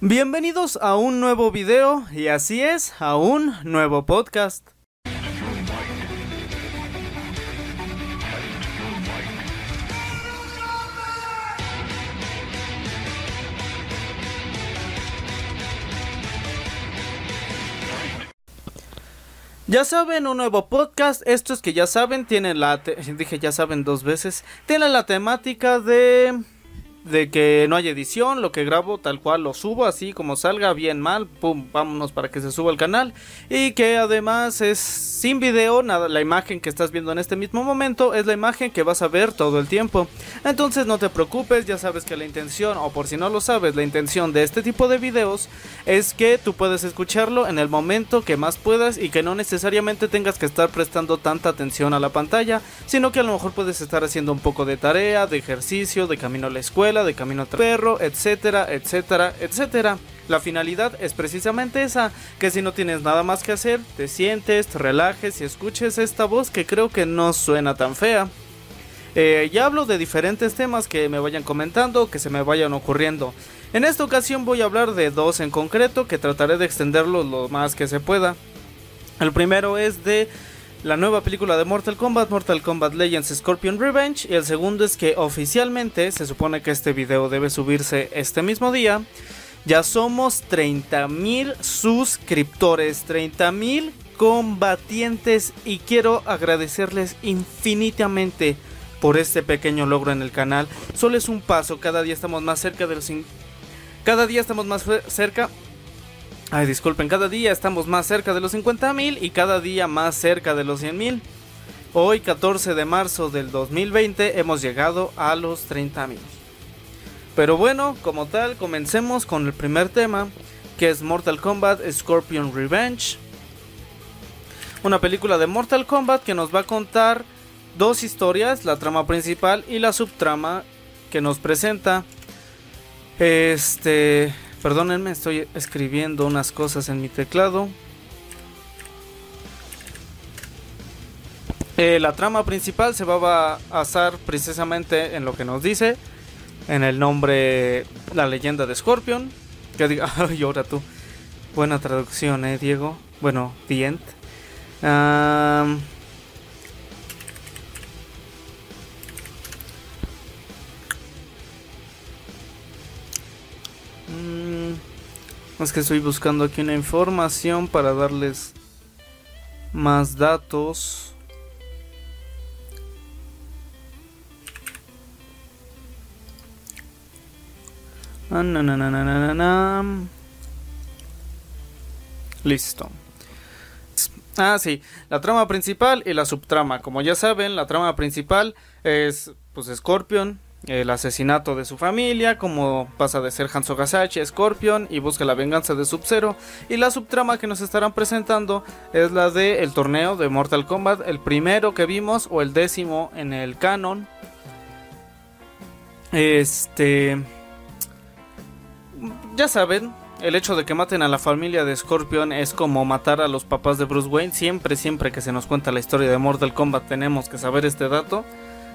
Bienvenidos a un nuevo video y así es, a un nuevo podcast. Ya saben, un nuevo podcast. Estos que ya saben tienen la... Dije ya saben dos veces. Tienen la temática de de que no hay edición, lo que grabo tal cual lo subo así como salga, bien mal, pum, vámonos para que se suba al canal y que además es sin video, nada, la imagen que estás viendo en este mismo momento es la imagen que vas a ver todo el tiempo. Entonces no te preocupes, ya sabes que la intención, o por si no lo sabes, la intención de este tipo de videos es que tú puedes escucharlo en el momento que más puedas y que no necesariamente tengas que estar prestando tanta atención a la pantalla, sino que a lo mejor puedes estar haciendo un poco de tarea, de ejercicio, de camino a la escuela, de camino al perro, etcétera, etcétera, etcétera. La finalidad es precisamente esa, que si no tienes nada más que hacer, te sientes, te relajes y escuches esta voz que creo que no suena tan fea. Eh, ya hablo de diferentes temas que me vayan comentando, que se me vayan ocurriendo. En esta ocasión voy a hablar de dos en concreto que trataré de extenderlos lo más que se pueda. El primero es de la nueva película de Mortal Kombat, Mortal Kombat Legends Scorpion Revenge. Y el segundo es que oficialmente se supone que este video debe subirse este mismo día. Ya somos 30.000 suscriptores, 30.000 combatientes y quiero agradecerles infinitamente por este pequeño logro en el canal. Solo es un paso, cada día estamos más cerca de los... Cada día estamos más cerca Ay, disculpen, cada día estamos más cerca de los 50.000 y cada día más cerca de los 100.000. Hoy, 14 de marzo del 2020, hemos llegado a los 30.000. Pero bueno, como tal, comencemos con el primer tema, que es Mortal Kombat Scorpion Revenge. Una película de Mortal Kombat que nos va a contar dos historias, la trama principal y la subtrama que nos presenta. Este, Perdónenme, estoy escribiendo unas cosas en mi teclado. Eh, la trama principal se va a basar precisamente en lo que nos dice, en el nombre, la leyenda de Scorpion. Que diga, ay, ahora tú. Buena traducción, eh, Diego. Bueno, The End. Es que estoy buscando aquí una información para darles más datos. Listo. Ah, sí, la trama principal y la subtrama. Como ya saben, la trama principal es pues Scorpion, el asesinato de su familia, como pasa de ser Hanzo Gasashi, Scorpion y busca la venganza de Sub-Zero. Y la subtrama que nos estarán presentando es la de el torneo de Mortal Kombat, el primero que vimos o el décimo en el canon. Este. Ya saben, el hecho de que maten a la familia de Scorpion es como matar a los papás de Bruce Wayne. Siempre, siempre que se nos cuenta la historia de Mortal Kombat tenemos que saber este dato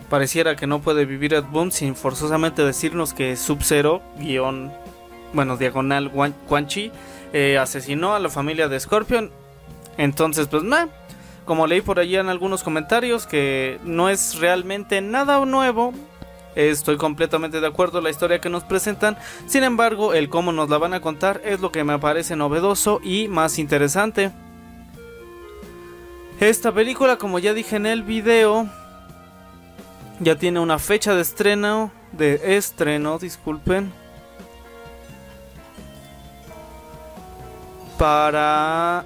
pareciera que no puede vivir Ed Boon sin forzosamente decirnos que Sub-Zero, guion, bueno, diagonal Quan Chi, eh, asesinó a la familia de Scorpion. Entonces, pues, nah, como leí por allí en algunos comentarios que no es realmente nada nuevo. Estoy completamente de acuerdo la historia que nos presentan. Sin embargo, el cómo nos la van a contar es lo que me parece novedoso y más interesante. Esta película, como ya dije en el video, ya tiene una fecha de estreno, de estreno, disculpen. Para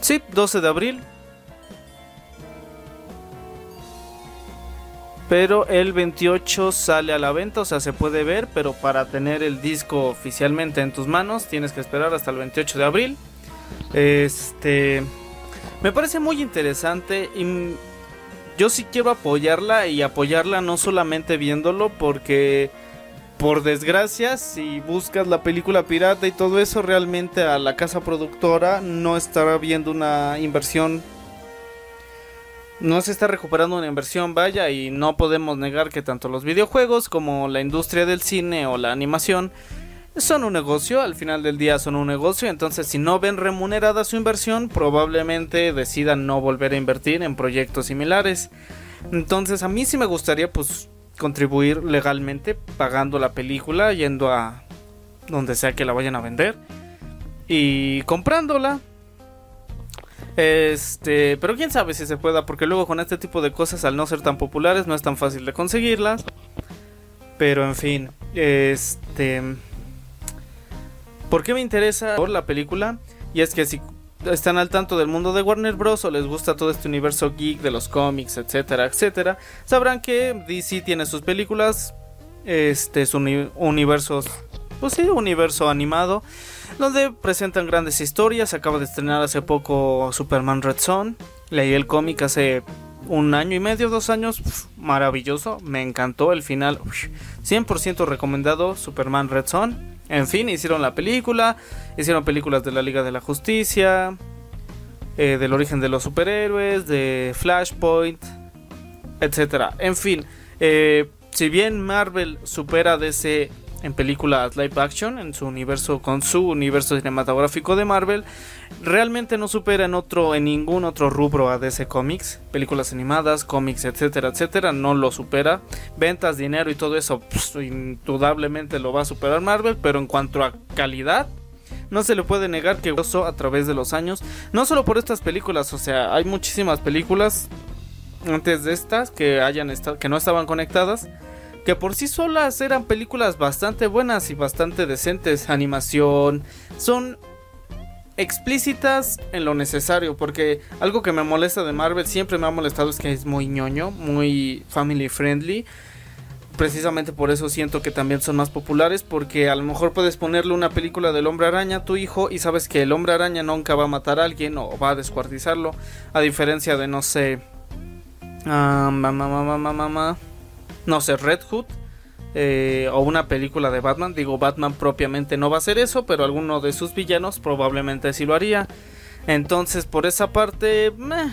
Sí, 12 de abril. Pero el 28 sale a la venta, o sea, se puede ver, pero para tener el disco oficialmente en tus manos tienes que esperar hasta el 28 de abril. Este. Me parece muy interesante y yo sí quiero apoyarla y apoyarla no solamente viéndolo porque por desgracia si buscas la película pirata y todo eso realmente a la casa productora no estará viendo una inversión no se está recuperando una inversión, vaya, y no podemos negar que tanto los videojuegos como la industria del cine o la animación son un negocio, al final del día son un negocio, entonces si no ven remunerada su inversión, probablemente decidan no volver a invertir en proyectos similares. Entonces a mí sí me gustaría pues contribuir legalmente pagando la película, yendo a donde sea que la vayan a vender y comprándola. Este, pero quién sabe si se pueda, porque luego con este tipo de cosas, al no ser tan populares, no es tan fácil de conseguirlas. Pero en fin, este. ¿Por qué me interesa por la película? Y es que si están al tanto del mundo de Warner Bros. o les gusta todo este universo geek de los cómics, etcétera, etcétera, sabrán que DC tiene sus películas, este, su universos, pues sí, universo animado donde presentan grandes historias. Acaba de estrenar hace poco Superman Red Son. Leí el cómic hace un año y medio, dos años. maravilloso, me encantó el final. 100% recomendado Superman Red Son. En fin, hicieron la película, hicieron películas de la Liga de la Justicia, eh, del origen de los superhéroes, de Flashpoint, etc. En fin, eh, si bien Marvel supera DC en películas live action en su universo con su universo cinematográfico de Marvel realmente no supera en otro en ningún otro rubro a DC Comics. Películas animadas cómics etcétera etcétera no lo supera. Ventas dinero y todo eso pues, indudablemente lo va a superar Marvel pero en cuanto a calidad no se le puede negar que a través de los años. No solo por estas películas o sea hay muchísimas películas antes de estas que hayan que no estaban conectadas que por sí solas eran películas bastante buenas y bastante decentes. Animación, son explícitas en lo necesario, porque algo que me molesta de Marvel siempre me ha molestado es que es muy ñoño, muy family friendly. Precisamente por eso siento que también son más populares, porque a lo mejor puedes ponerle una película del hombre araña a tu hijo y sabes que el hombre araña nunca va a matar a alguien o va a descuartizarlo, a diferencia de, no sé, uh, mamá, mamá, mamá, no sé, Red Hood eh, o una película de Batman. Digo, Batman propiamente no va a hacer eso, pero alguno de sus villanos probablemente sí lo haría. Entonces, por esa parte, meh,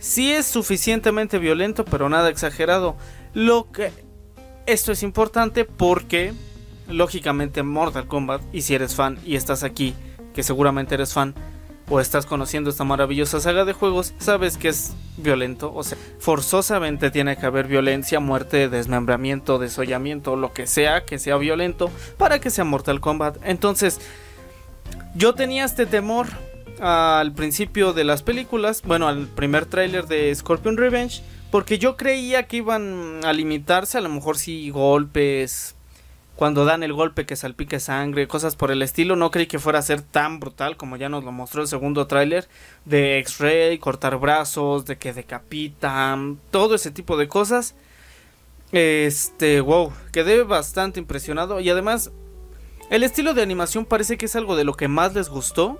sí es suficientemente violento, pero nada exagerado. Lo que esto es importante porque, lógicamente, Mortal Kombat, y si eres fan y estás aquí, que seguramente eres fan, o estás conociendo esta maravillosa saga de juegos, sabes que es violento. O sea, forzosamente tiene que haber violencia, muerte, desmembramiento, desollamiento, lo que sea que sea violento para que sea Mortal Kombat. Entonces, yo tenía este temor al principio de las películas, bueno, al primer tráiler de Scorpion Revenge, porque yo creía que iban a limitarse, a lo mejor sí golpes, cuando dan el golpe que salpique sangre, cosas por el estilo. No creí que fuera a ser tan brutal como ya nos lo mostró el segundo tráiler de X-Ray, cortar brazos, de que decapitan, todo ese tipo de cosas. Este, wow, quedé bastante impresionado y además el estilo de animación parece que es algo de lo que más les gustó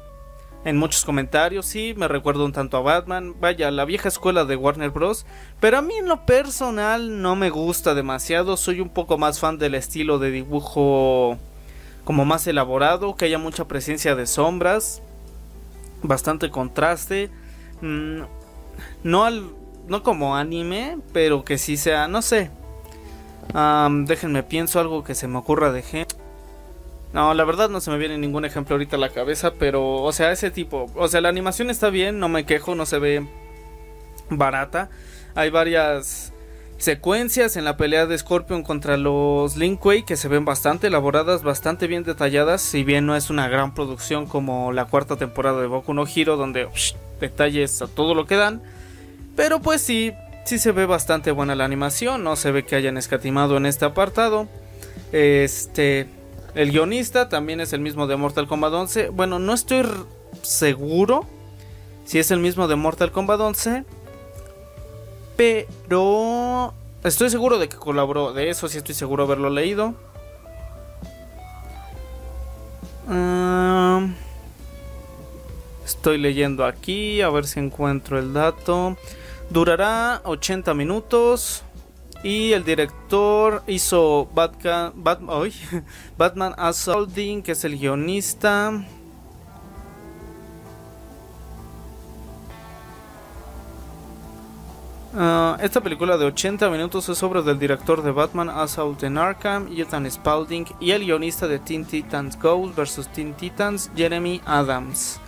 en muchos comentarios. Sí, me recuerdo un tanto a Batman. Vaya, la vieja escuela de Warner Bros. Pero a mí en lo personal no me gusta demasiado. Soy un poco más fan del estilo de dibujo como más elaborado. Que haya mucha presencia de sombras. Bastante contraste. Mm, no, al, no como anime, pero que sí sea, no sé. déjenme pienso algo que se me ocurra de gente. No, la verdad no se me viene ningún ejemplo ahorita a la cabeza, pero, o sea, ese tipo, o sea, la animación está bien, no me quejo, no se ve barata. Hay varias secuencias en la pelea de Scorpion contra los Linkway que se ven bastante elaboradas, bastante bien detalladas, si bien no es una gran producción como la cuarta temporada de Boku no Hero, donde detalles a todo lo que dan, pero pues sí, sí se ve bastante buena la animación, no se ve que hayan escatimado en este apartado. Este, el guionista también es el mismo de Mortal Kombat 11. Bueno, no estoy seguro si es el mismo de Mortal Kombat 11. Pero estoy seguro de que colaboró. De eso sí estoy seguro haberlo leído. estoy leyendo aquí. A ver si encuentro el dato. Durará 80 minutos. Y el director hizo Batman, Batman, Batman Assaulting, que es el guionista. Ah, esta película de 80 minutos es obra del director de Batman Assault en Arkham, Ethan Spalding, y el guionista de Teen Titans Go vs Teen Titans, Jeremy Adams.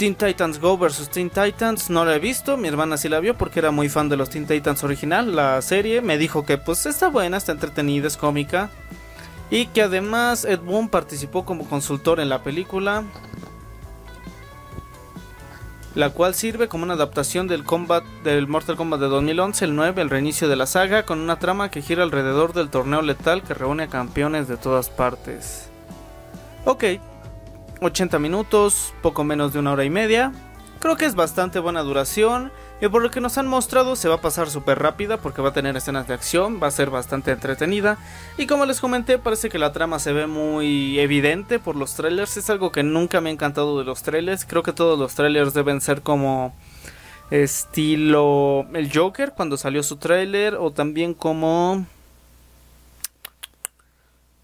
Teen Titans Go vs Teen Titans no la he visto, mi hermana sí la vio porque era muy fan de los Teen Titans original, la serie, me dijo que pues está buena, está entretenida, es cómica y que además Ed Boon participó como consultor en la película, la cual sirve como una adaptación del combat del Mortal Kombat de 2011, el 9, el reinicio de la saga, con una trama que gira alrededor del torneo letal que reúne a campeones de todas partes. Ok, 80 minutos, poco menos de una hora y media. Creo que es bastante buena duración y por lo que nos han mostrado se va a pasar súper rápida porque va a tener escenas de acción, va a ser bastante entretenida. Y como les comenté parece que la trama se ve muy evidente por los trailers, es algo que nunca me ha encantado de los trailers, creo que todos los trailers deben ser como estilo el Joker cuando salió su trailer o también como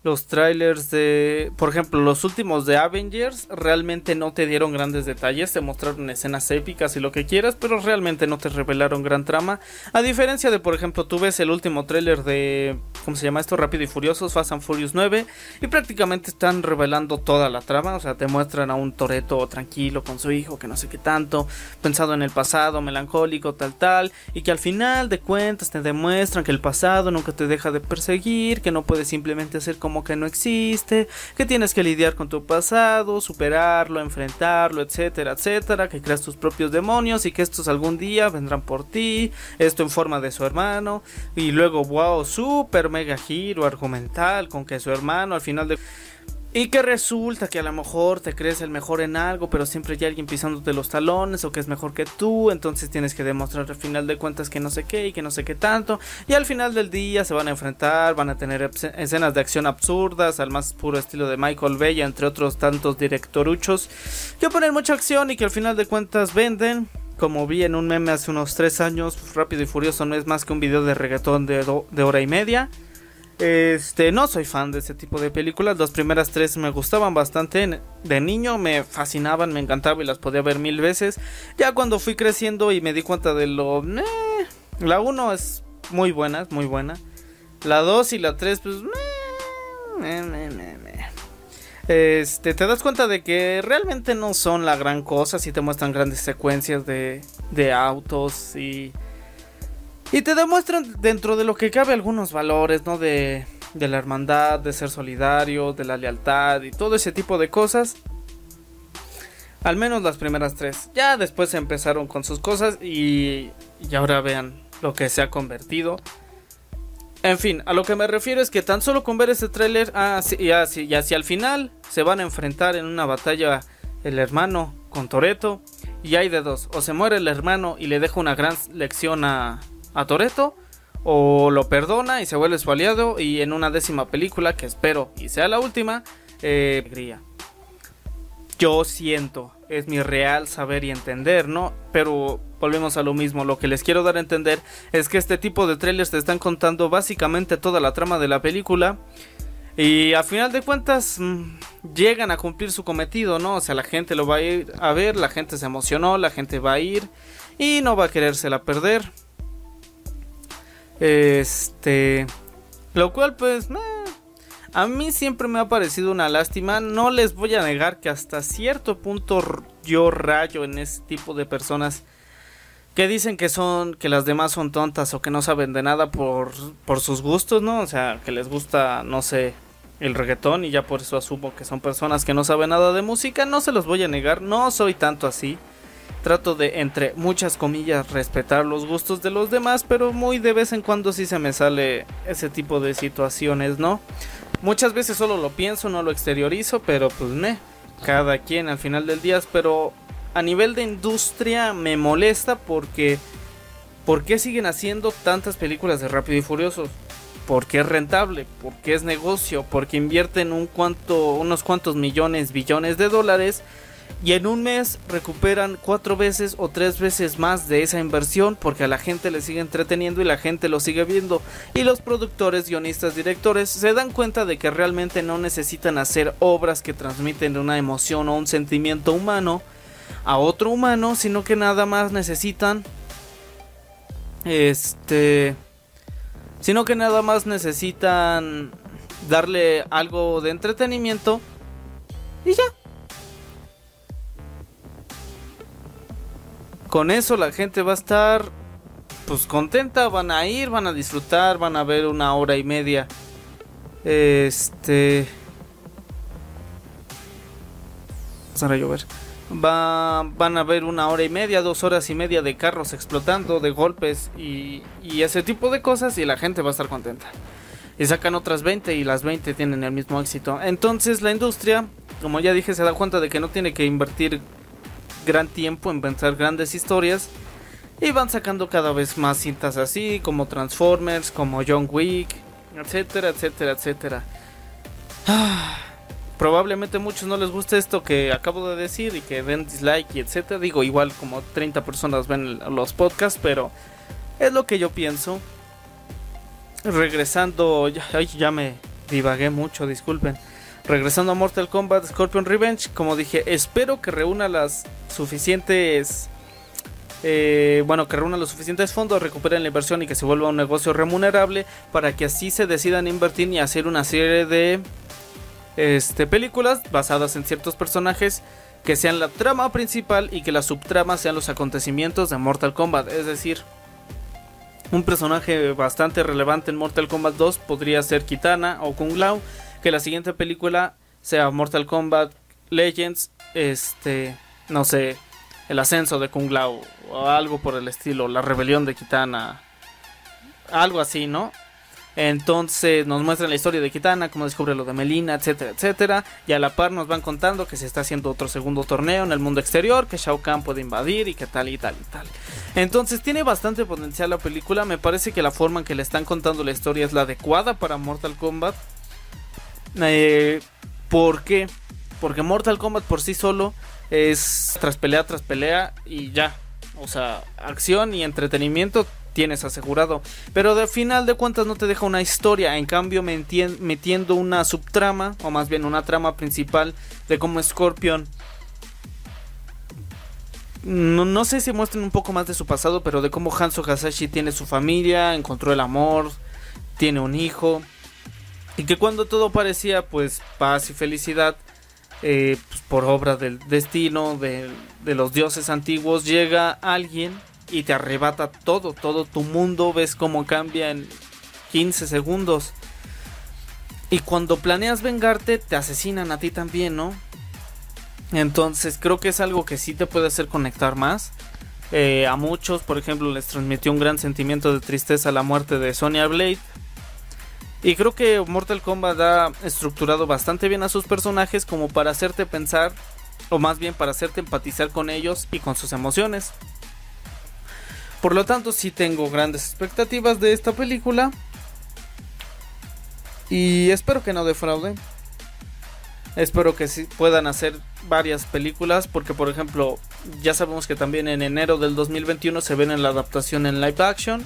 los trailers de, por ejemplo, los últimos de Avengers realmente no te dieron grandes detalles, te mostraron escenas épicas y lo que quieras, pero realmente no te revelaron gran trama. A diferencia de, por ejemplo, tú ves el último trailer de, ¿cómo se llama esto? Rápido y Furiosos, Fast and Furious 9, y prácticamente están revelando toda la trama, o sea, te muestran a un Toreto tranquilo con su hijo, que no sé qué tanto, pensado en el pasado, melancólico, tal, tal, y que al final de cuentas te demuestran que el pasado nunca te deja de perseguir, que no puedes simplemente hacer como que no existe, que tienes que lidiar con tu pasado, superarlo, enfrentarlo, etcétera, etcétera, que creas tus propios demonios y que estos algún día vendrán por ti, esto en forma de su hermano, y luego, wow, super mega giro argumental con que su hermano al final de... Y que resulta que a lo mejor te crees el mejor en algo, pero siempre hay alguien pisándote los talones o que es mejor que tú, entonces tienes que demostrar al final de cuentas que no sé qué y que no sé qué tanto. Y al final del día se van a enfrentar, van a tener escenas de acción absurdas, al más puro estilo de Michael Bay, entre otros tantos directoruchos, que ponen mucha acción y que al final de cuentas venden. Como vi en un meme hace unos 3 años, Rápido y Furioso no es más que un video de reggaetón de, de hora y media. Este, no soy fan de ese tipo de películas. Las primeras tres me gustaban bastante. De niño me fascinaban, me encantaba y las podía ver mil veces. Ya cuando fui creciendo y me di cuenta de lo. la 1 es muy buena, es muy buena. La 2 y la 3, pues. este, te das cuenta de que realmente no son la gran cosa. Si te muestran grandes secuencias de, de autos y y te demuestran dentro de lo que cabe algunos valores, ¿no? De, de la hermandad, de ser solidario, de la lealtad y todo ese tipo de cosas. Al menos las primeras tres. Ya después empezaron con sus cosas y, y ahora vean lo que se ha convertido. En fin, a lo que me refiero es que tan solo con ver ese tráiler, ah, y, hacia, el final se van a enfrentar en una batalla el hermano con Toreto. Y hay de dos, o se muere el hermano y le deja una gran lección a, a Toreto o lo perdona y se vuelve su aliado y en una décima película que espero y sea la última, eh, Yo siento, es mi real saber y entender, ¿no? Pero volvemos a lo mismo, lo que les quiero dar a entender es que este tipo de trailers te están contando básicamente toda la trama de la película y a final de cuentas mm, llegan a cumplir su cometido, ¿no? O sea, la gente lo va a ir a ver, la gente se emocionó, la gente va a ir y no va a querérsela perder. Este. Lo cual, pues. a mí siempre me ha parecido una lástima. No les voy a negar que hasta cierto punto yo rayo en ese tipo de personas que dicen que son que las demás son tontas o que no saben de nada por, por sus gustos, ¿no? O sea, que les gusta, no sé, el reggaetón y ya por eso asumo que son personas que no saben nada de música. No se los voy a negar, no soy tanto así trato de, entre muchas comillas, respetar los gustos de los demás, pero muy de vez en cuando sí se me sale ese tipo de situaciones, ¿no? Muchas veces solo lo pienso, no lo exteriorizo, pero pues me, cada quien al final del día, pero a nivel de industria me molesta porque ¿por qué siguen haciendo tantas películas de Rápido y Furioso? Porque es rentable, porque es negocio, porque invierten un cuanto, unos cuantos millones, billones de dólares y en un mes recuperan cuatro veces o tres veces más de esa inversión porque a la gente le sigue entreteniendo y la gente lo sigue viendo y los productores, guionistas, directores se dan cuenta de que realmente no necesitan hacer obras que transmiten una emoción o un sentimiento humano a otro humano, sino que nada más necesitan este sino que nada más necesitan darle algo de entretenimiento y ya. Con eso la gente va a estar pues contenta, van a ir, van a disfrutar, van a ver una hora y media. Este a llover. Va, van a ver una hora y media, dos horas y media de carros explotando, de golpes y, y ese tipo de cosas y la gente va a estar contenta. Y sacan otras 20 y las 20 tienen el mismo éxito. Entonces la industria, como ya dije, se da cuenta de que no tiene que invertir gran tiempo en pensar grandes historias. Y van sacando cada vez más cintas así, como Transformers, como John Wick, etcétera, etcétera, etcétera. Probablemente a muchos no les guste esto que acabo de decir y que den dislike y etcétera. Digo, igual como 30 personas ven los podcasts, pero es lo que yo pienso. Regresando, ya, ya me divagué mucho, disculpen. Regresando a Mortal Kombat Scorpion Revenge, como dije, espero que reúna las suficientes eh, bueno, que reúna los suficientes fondos, recuperen la inversión y que se vuelva un negocio remunerable para que así se decidan invertir y hacer una serie de este, películas basadas en ciertos personajes que sean la trama principal y que la subtrama sean los acontecimientos de Mortal Kombat. Es decir, un personaje bastante relevante en Mortal Kombat 2 podría ser Kitana o Kung Lao. Que la siguiente película sea Mortal Kombat Legends, este, no sé, el ascenso de Kung Lao o algo por el estilo, la rebelión de Kitana, algo así, ¿no? Entonces nos muestran la historia de Kitana, cómo descubre lo de Melina, etcétera, etcétera. Y a la par nos van contando que se está haciendo otro segundo torneo en el mundo exterior, que Shao Kahn puede invadir y que tal y tal y tal. Entonces tiene bastante potencial la película. Me parece que la forma en que le están contando la historia es la adecuada para Mortal Kombat. Eh, ¿Por qué? Porque Mortal Kombat por sí solo es tras pelea tras pelea y ya. O sea, acción y entretenimiento tienes asegurado. Pero de final de cuentas no te deja una historia. En cambio, metiendo una subtrama, o más bien una trama principal de cómo Scorpion. No, sé si muestran un poco más de su pasado, pero de cómo Hanzo Hasashi tiene su familia, encontró el amor, tiene un hijo. Y que cuando todo parecía pues paz y felicidad, eh, pues, por obra del destino, de, de los dioses antiguos, llega alguien y te arrebata todo, todo tu mundo, ves cómo cambia en 15 segundos. Y cuando planeas vengarte, te asesinan a ti también, ¿no? Entonces creo que es algo que sí te puede hacer conectar más. Eh, a muchos, por ejemplo, les transmitió un gran sentimiento de tristeza la muerte de Sonya Blade. Y creo que Mortal Kombat ha estructurado bastante bien a sus personajes como para hacerte pensar, o más bien para hacerte empatizar con ellos y con sus emociones. Por lo tanto, sí tengo grandes expectativas de esta película. Y espero que no defrauden. Espero que sí puedan hacer varias películas. Porque, por ejemplo, ya sabemos que también en enero del 2021 se ven en la adaptación en live action.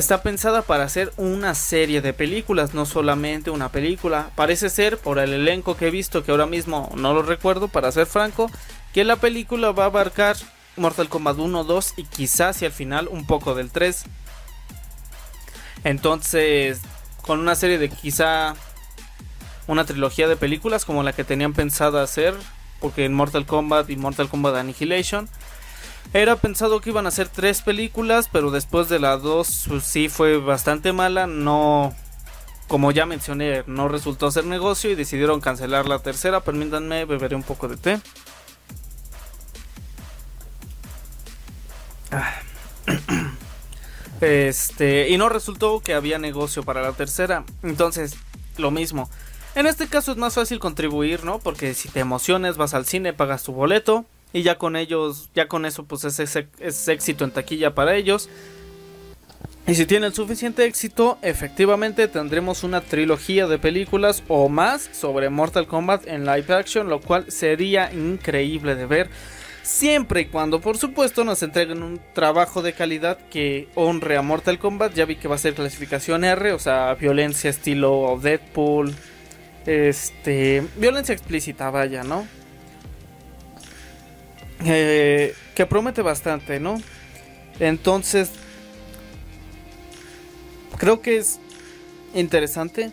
Está pensada para hacer una serie de películas, no solamente una película. Parece ser, por el elenco que he visto, que ahora mismo no lo recuerdo, para ser franco, que la película va a abarcar Mortal Kombat 1, 2 y quizás y al final un poco del 3. Entonces, con una serie de quizá una trilogía de películas como la que tenían pensado hacer, porque en Mortal Kombat y Mortal Kombat Annihilation era pensado que iban a ser tres películas, pero después de la 2 pues, sí fue bastante mala, no como ya mencioné, no resultó ser negocio y decidieron cancelar la tercera. Permítanme, beberé un poco de té. Este, y no resultó que había negocio para la tercera. Entonces, lo mismo. En este caso es más fácil contribuir, ¿no? Porque si te emociones, vas al cine, pagas tu boleto. Y ya con ellos, ya con eso, pues es, es éxito en taquilla para ellos. Y si tienen suficiente éxito, efectivamente tendremos una trilogía de películas o más sobre Mortal Kombat en live action, lo cual sería increíble de ver siempre y cuando por supuesto nos entreguen un trabajo de calidad que honre a Mortal Kombat. Ya vi que va a ser clasificación R, o sea, violencia estilo Deadpool, este, violencia explícita, vaya, ¿no? Eh, que promete bastante, ¿no? Entonces, creo que es interesante.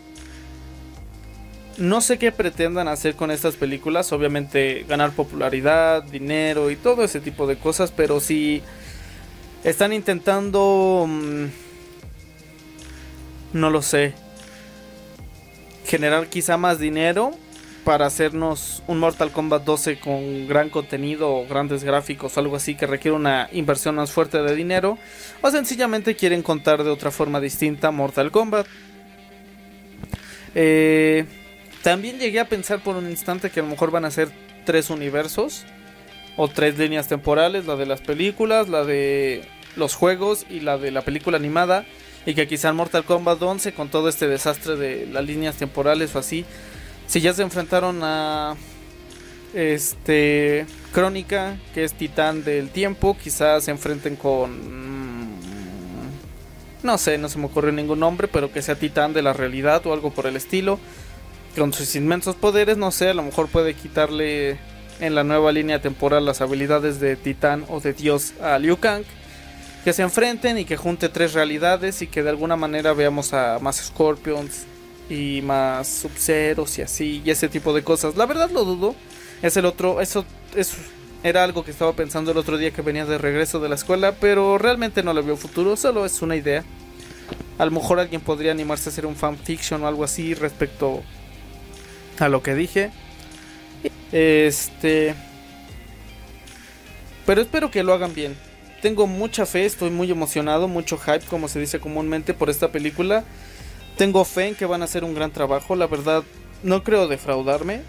No sé qué pretendan hacer con estas películas, obviamente ganar popularidad, dinero y todo ese tipo de cosas, pero si están intentando... Mm, no lo sé. Generar quizá más dinero para hacernos un Mortal Kombat 12 con gran contenido o grandes gráficos o algo así que requiere una inversión más fuerte de dinero. O sencillamente quieren contar de otra forma distinta Mortal Kombat. Eh, también llegué a pensar por un instante que a lo mejor van a ser tres universos o tres líneas temporales, la de las películas, la de los juegos y la de la película animada y que quizá Mortal Kombat 11 con todo este desastre de las líneas temporales o así, si ya se enfrentaron a este Crónica, que es Titán del Tiempo, quizás se enfrenten con mm, no sé, no se me ocurre ningún nombre, pero que sea Titán de la realidad o algo por el estilo. Con sus inmensos poderes, no sé, a lo mejor puede quitarle en la nueva línea temporal las habilidades de Titán o de Dios a Liu Kang que se enfrenten y que junte tres realidades y que de alguna manera veamos a más Scorpions y más sub y así y ese tipo de cosas. La verdad lo dudo. Es el otro, eso, eso era algo que estaba pensando el otro día que venía de regreso de la escuela, pero realmente no le veo futuro, solo es una idea. A lo mejor alguien podría animarse a hacer un fanfiction o algo así respecto a lo que dije. Este. Pero espero que lo hagan bien tengo mucha fe, estoy muy emocionado, mucho hype, como se dice comúnmente, por esta película. Tengo fe en que van a hacer un gran trabajo, la verdad, no creo defraudarme.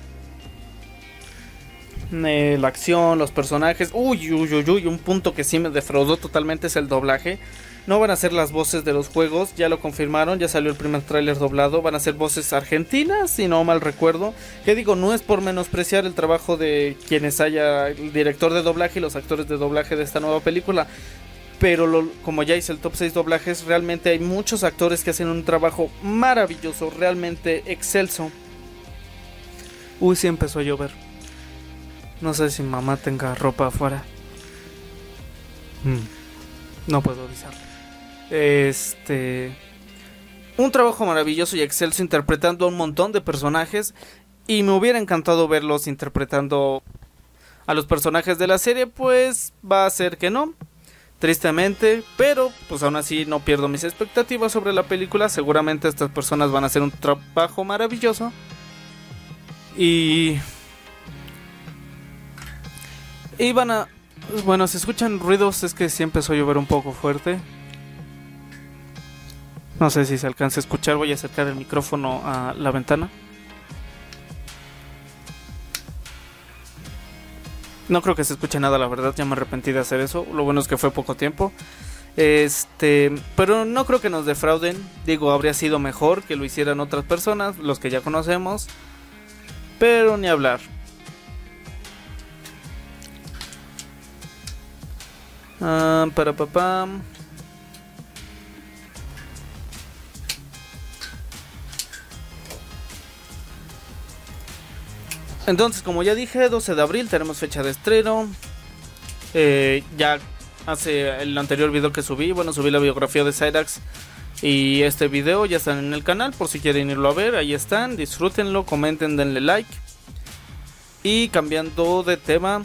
Eh, la acción, los personajes, uy, uy, uy, uy, un punto que sí me defraudó totalmente es el doblaje. No van a ser las voces de los juegos, ya lo confirmaron, ya salió el primer tráiler doblado, van a ser voces argentinas, si no mal recuerdo. Que digo, no es por menospreciar el trabajo de quienes haya, el director de doblaje y los actores de doblaje de esta nueva película. Pero como ya hice el top 6 doblajes, realmente hay muchos actores que hacen un trabajo maravilloso, realmente excelso. Uy, sí empezó a llover. No sé si mamá tenga ropa afuera. Mm, no puedo avisarle. Este. Un trabajo maravilloso y excelso interpretando a un montón de personajes. Y me hubiera encantado verlos interpretando a los personajes de la serie. Pues va a ser que no. Tristemente. Pero pues aún así no pierdo mis expectativas sobre la película. Seguramente estas personas van a hacer un trabajo maravilloso. Y. Y van a. Bueno, si escuchan ruidos es que sí empezó a llover un poco fuerte. No sé si se alcanza a escuchar, voy a acercar el micrófono a la ventana. No creo que se escuche nada, la verdad, ya me arrepentí de hacer eso. Lo bueno es que fue poco tiempo. Este, pero no creo que nos defrauden. Digo, habría sido mejor que lo hicieran otras personas, los que ya conocemos. Pero ni hablar. Ah, para papá. Entonces, como ya dije, 12 de abril tenemos fecha de estreno. Eh, ya hace el anterior video que subí, bueno, subí la biografía de Cyrax y este video ya están en el canal por si quieren irlo a ver, ahí están, disfrútenlo, comenten, denle like. Y cambiando de tema,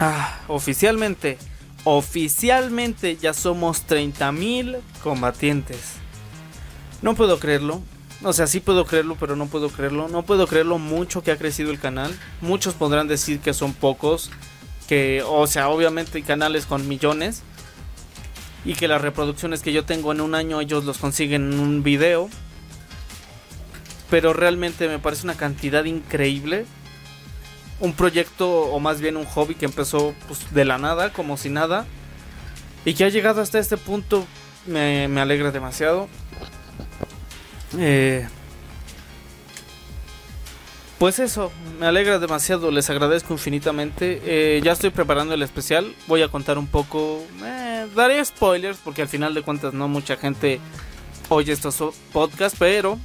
ah, oficialmente, oficialmente ya somos 30.000 combatientes. No puedo creerlo, o sea, sí puedo creerlo, pero no puedo creerlo. No puedo creerlo mucho que ha crecido el canal. Muchos podrán decir que son pocos. Que, o sea, obviamente hay canales con millones. Y que las reproducciones que yo tengo en un año ellos los consiguen en un video. Pero realmente me parece una cantidad increíble. Un proyecto, o más bien un hobby que empezó pues, de la nada, como si nada. Y que ha llegado hasta este punto me, me alegra demasiado. Eh, pues eso, me alegra demasiado, les agradezco infinitamente. Eh, ya estoy preparando el especial, voy a contar un poco, eh, daré spoilers porque al final de cuentas no mucha gente oye estos podcasts, pero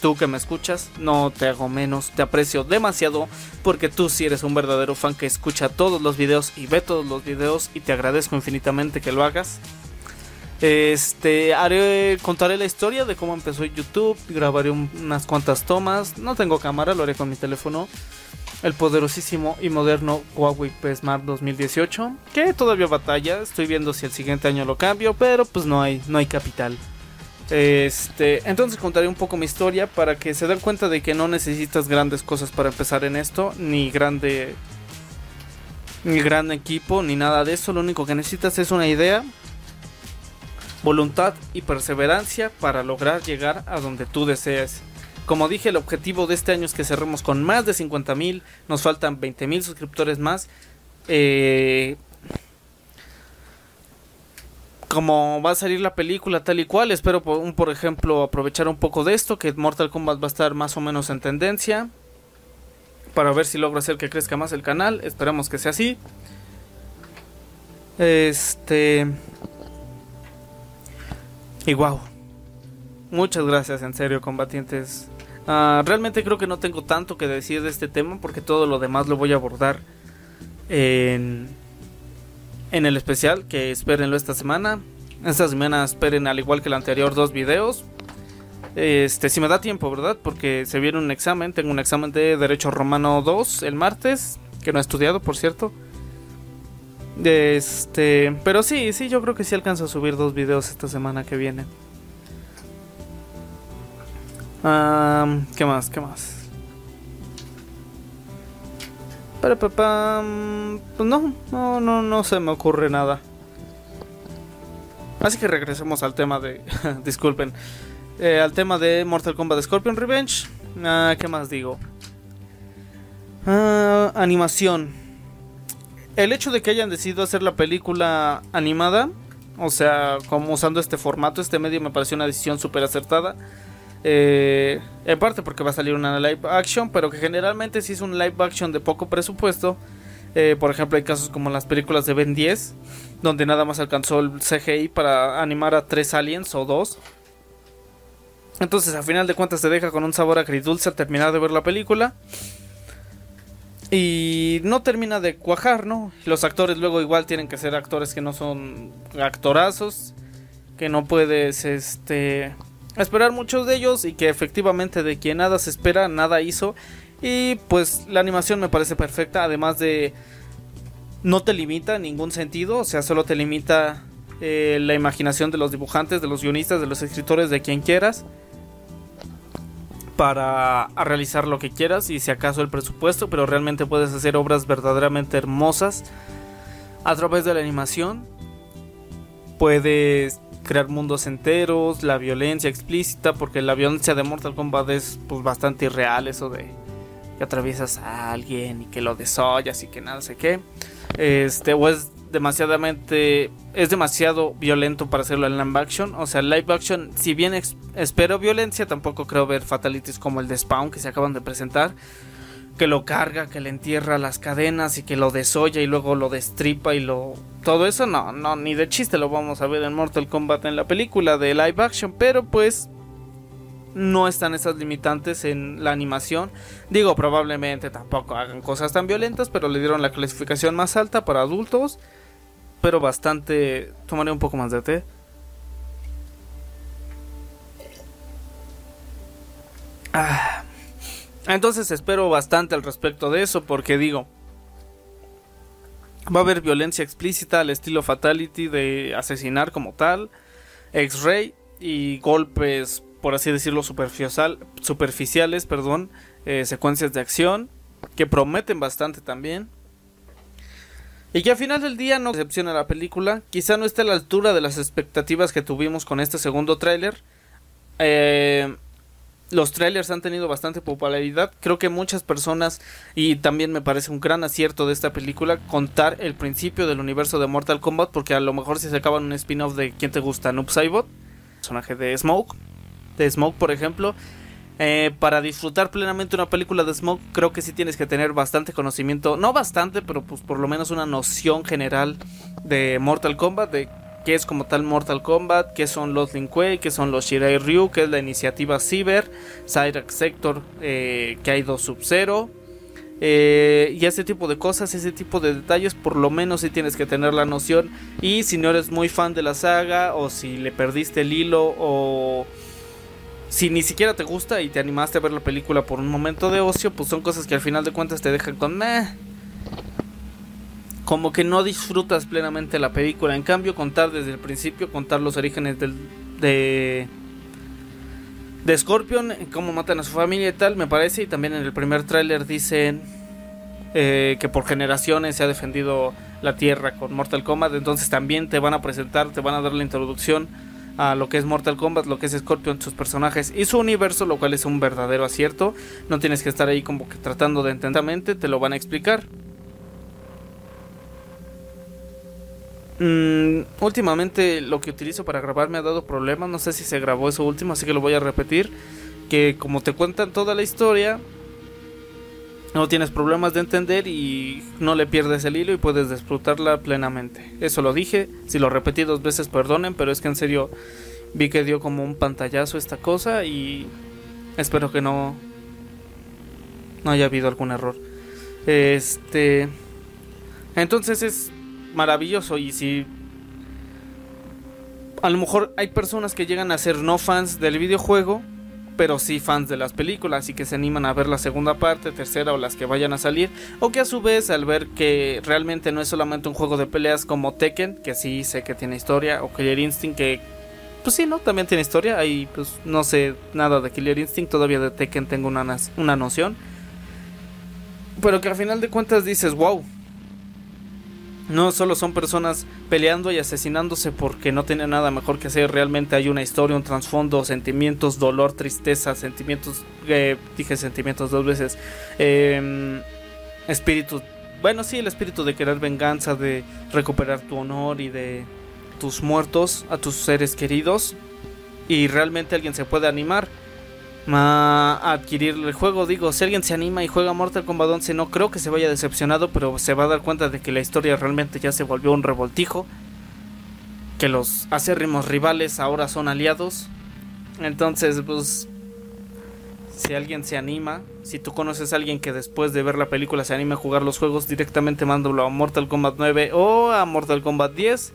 tú que me escuchas, no te hago menos, te aprecio demasiado porque tú sí eres un verdadero fan que escucha todos los videos y ve todos los videos y te agradezco infinitamente que lo hagas. Este, haré, contaré la historia de cómo empezó YouTube, grabaré unas cuantas tomas, no tengo cámara, lo haré con mi teléfono, el poderosísimo y moderno Huawei P Smart 2018, que todavía batalla, estoy viendo si el siguiente año lo cambio, pero pues no hay, no hay capital. Este, entonces contaré un poco mi historia para que se den cuenta de que no necesitas grandes cosas para empezar en esto, ni grande ni gran equipo, ni nada de eso, lo único que necesitas es una idea, voluntad y perseverancia para lograr llegar a donde tú desees. Como dije, el objetivo de este año es que cerremos con más de 50 mil, nos faltan 20 mil suscriptores más. Eh, como va a salir la película tal y cual, espero por, por ejemplo aprovechar un poco de esto, que Mortal Kombat va a estar más o menos en tendencia, para ver si logro hacer que crezca más el canal, esperamos que sea así. Este... Y wow. Muchas gracias, en serio, combatientes. Ah, realmente creo que no tengo tanto que decir de este tema porque todo lo demás lo voy a abordar en, en el especial que espérenlo esta semana. Esta semana esperen al igual que el anterior dos videos. Este, si me da tiempo, ¿verdad? Porque se viene un examen, tengo un examen de Derecho Romano 2 el martes, que no he estudiado, por cierto. Este, pero sí, sí, yo creo que sí alcanzo a subir dos videos esta semana que viene. ¿Qué más? ¿Qué más? Pero, pues no, no, no, no se me ocurre nada. Así que regresemos al tema de. disculpen. Eh, al tema de Mortal Kombat Scorpion Revenge. Ah, ¿Qué más digo? Ah, animación el hecho de que hayan decidido hacer la película animada, o sea, como usando este formato, este medio, me pareció una decisión súper acertada. Eh, en parte porque va a salir una live action, pero que generalmente si es un live action de poco presupuesto. Eh, por ejemplo, hay casos como las películas de Ben 10, donde nada más alcanzó el CGI para animar a tres aliens o dos. Entonces, a final de cuentas, te deja con un sabor agridulce al terminar de ver la película. Y no termina de cuajar, ¿no? Los actores luego igual tienen que ser actores que no son actorazos, que no puedes este esperar muchos de ellos y que efectivamente de quien nada se espera, nada hizo. Y pues la animación me parece perfecta, además de no te limita en ningún sentido, o sea, solo te limita eh, la imaginación de los dibujantes, de los guionistas, de los escritores, de quien quieras para realizar lo que quieras y si acaso el presupuesto, pero realmente puedes hacer obras verdaderamente hermosas a través de la animación. Puedes crear mundos enteros, la violencia explícita, porque la violencia de Mortal Kombat es pues bastante irreal, eso de que atraviesas a alguien y que lo desollas y que nada sé qué. Este, o es demasiadamente es demasiado violento para hacerlo en live action. O sea, live action, si bien espero violencia, tampoco creo ver fatalities como el de Spawn que se acaban de presentar. Que lo carga, que le entierra las cadenas y que lo desolla y luego lo destripa y lo... Todo eso no, no, ni de chiste lo vamos a ver en Mortal Kombat en la película de live action. Pero pues no están esas limitantes en la animación. Digo, probablemente tampoco hagan cosas tan violentas, pero le dieron la clasificación más alta para adultos pero bastante. Tomaré un poco más de té. Ah. Entonces espero bastante al respecto de eso porque digo, va a haber violencia explícita al estilo Fatality de asesinar como tal, X-Ray y golpes, por así decirlo, superficial, superficiales, perdón, eh, secuencias de acción que prometen bastante también. Y que al final del día no decepciona la película. Quizá no esté a la altura de las expectativas que tuvimos con este segundo tráiler. Eh, los trailers han tenido bastante popularidad. Creo que muchas personas, y también me parece un gran acierto de esta película, contar el principio del universo de Mortal Kombat, porque a lo mejor si se acaban un spin-off de ¿Quién te gusta? Noob Saibot, personaje de Smoke, de Smoke por ejemplo, eh, para disfrutar plenamente una película de Smoke, creo que sí tienes que tener bastante conocimiento, no bastante, pero pues por lo menos una noción general de Mortal Kombat, de qué es como tal Mortal Kombat, qué son los Lin Kuei, qué son los Shirai Ryu, qué es la iniciativa Cyber, Cyrax Sector, eh, que hay dos Sub-Zero. Eh, y ese tipo de cosas, ese tipo de detalles, por lo menos si tienes que tener la noción. Y si no eres muy fan de la saga, o si le perdiste el hilo, o si ni siquiera te gusta y te animaste a ver la película por un momento de ocio, pues son cosas que al final de cuentas te dejan con meh. Como que no disfrutas plenamente la película. En cambio, contar desde el principio, contar los orígenes del, de, de Scorpion, cómo matan a su familia y tal, me parece. Y también en el primer tráiler dicen eh, que por generaciones se ha defendido la Tierra con Mortal Kombat. Entonces también te van a presentar, te van a dar la introducción a lo que es Mortal Kombat, lo que es Scorpion, sus personajes y su universo, lo cual es un verdadero acierto. No tienes que estar ahí como que tratando de entendermente, te lo van a explicar. Mm, últimamente lo que utilizo para grabar me ha dado problemas, no sé si se grabó eso último, así que lo voy a repetir. Que como te cuentan toda la historia, no tienes problemas de entender y no le pierdes el hilo y puedes disfrutarla plenamente. Eso lo dije, si lo repetí dos veces perdonen, pero es que en serio vi que dio como un pantallazo esta cosa y espero que no no haya habido algún error. Este entonces es maravilloso y si a lo mejor hay personas que llegan a ser no fans del videojuego pero sí fans de las películas y que se animan a ver la segunda parte, tercera o las que vayan a salir, o que a su vez al ver que realmente no es solamente un juego de peleas como Tekken, que sí sé que tiene historia, o Killer Instinct que pues sí, ¿no? También tiene historia, ahí pues no sé nada de Killer Instinct, todavía de Tekken tengo una, una noción. Pero que al final de cuentas dices, wow, no solo son personas peleando y asesinándose porque no tienen nada mejor que hacer, realmente hay una historia, un trasfondo, sentimientos, dolor, tristeza, sentimientos, eh, dije sentimientos dos veces, eh, espíritu, bueno sí, el espíritu de querer venganza, de recuperar tu honor y de tus muertos a tus seres queridos y realmente alguien se puede animar a adquirir el juego. Digo, si alguien se anima y juega Mortal Kombat 11, no creo que se vaya decepcionado, pero se va a dar cuenta de que la historia realmente ya se volvió un revoltijo. Que los acérrimos rivales ahora son aliados. Entonces, pues, si alguien se anima, si tú conoces a alguien que después de ver la película se anime a jugar los juegos, directamente mándalo a Mortal Kombat 9 o a Mortal Kombat 10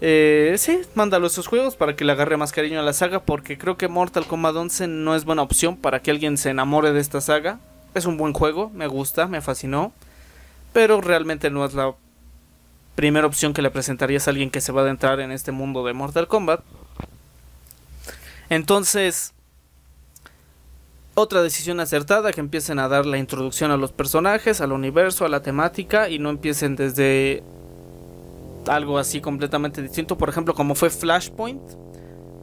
eh, sí, mándalo esos juegos para que le agarre más cariño a la saga. Porque creo que Mortal Kombat 11 no es buena opción para que alguien se enamore de esta saga. Es un buen juego, me gusta, me fascinó. Pero realmente no es la primera opción que le presentarías a alguien que se va a adentrar en este mundo de Mortal Kombat. Entonces, otra decisión acertada que empiecen a dar la introducción a los personajes, al universo, a la temática y no empiecen desde algo así completamente distinto. Por ejemplo, como fue Flashpoint,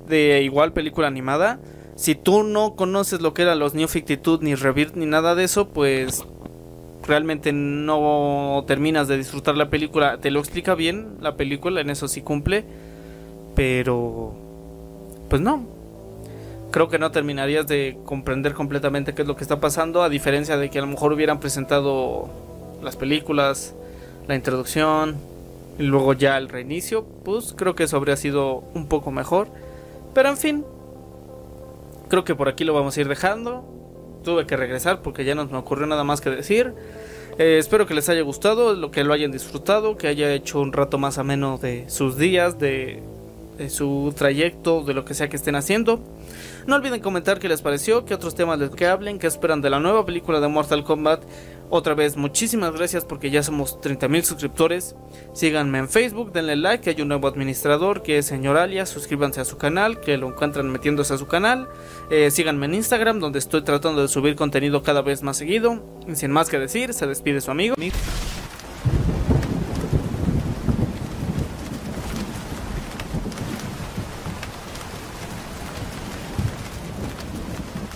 de igual película animada. Si tú no conoces lo que eran los New 52, ni Rebirth, ni nada de eso, pues realmente no terminas de disfrutar la película. Te lo explica bien la película, en eso sí cumple. Pero... Pues no. Creo que no terminarías de comprender completamente qué es lo que está pasando, a diferencia de que a lo mejor hubieran presentado las películas, la introducción, luego ya el reinicio, pues creo que eso habría sido un poco mejor. Pero en fin, creo que por aquí lo vamos a ir dejando. Tuve que regresar porque ya no me ocurrió nada más que decir. Eh, espero que les haya gustado, lo que lo hayan disfrutado, que haya hecho un rato más ameno de sus días, de, de su trayecto, de lo que sea que estén haciendo. No olviden comentar qué les pareció, qué otros temas les que hablen, qué esperan de la nueva película de Mortal Kombat otra vez, muchísimas gracias porque ya somos 30.000 suscriptores. Síganme en Facebook, denle like, hay un nuevo administrador que es señor Alias. Suscríbanse a su canal, que lo encuentran metiéndose a su canal. Eh, síganme en Instagram, donde estoy tratando de subir contenido cada vez más seguido. Y sin más que decir, se despide su amigo.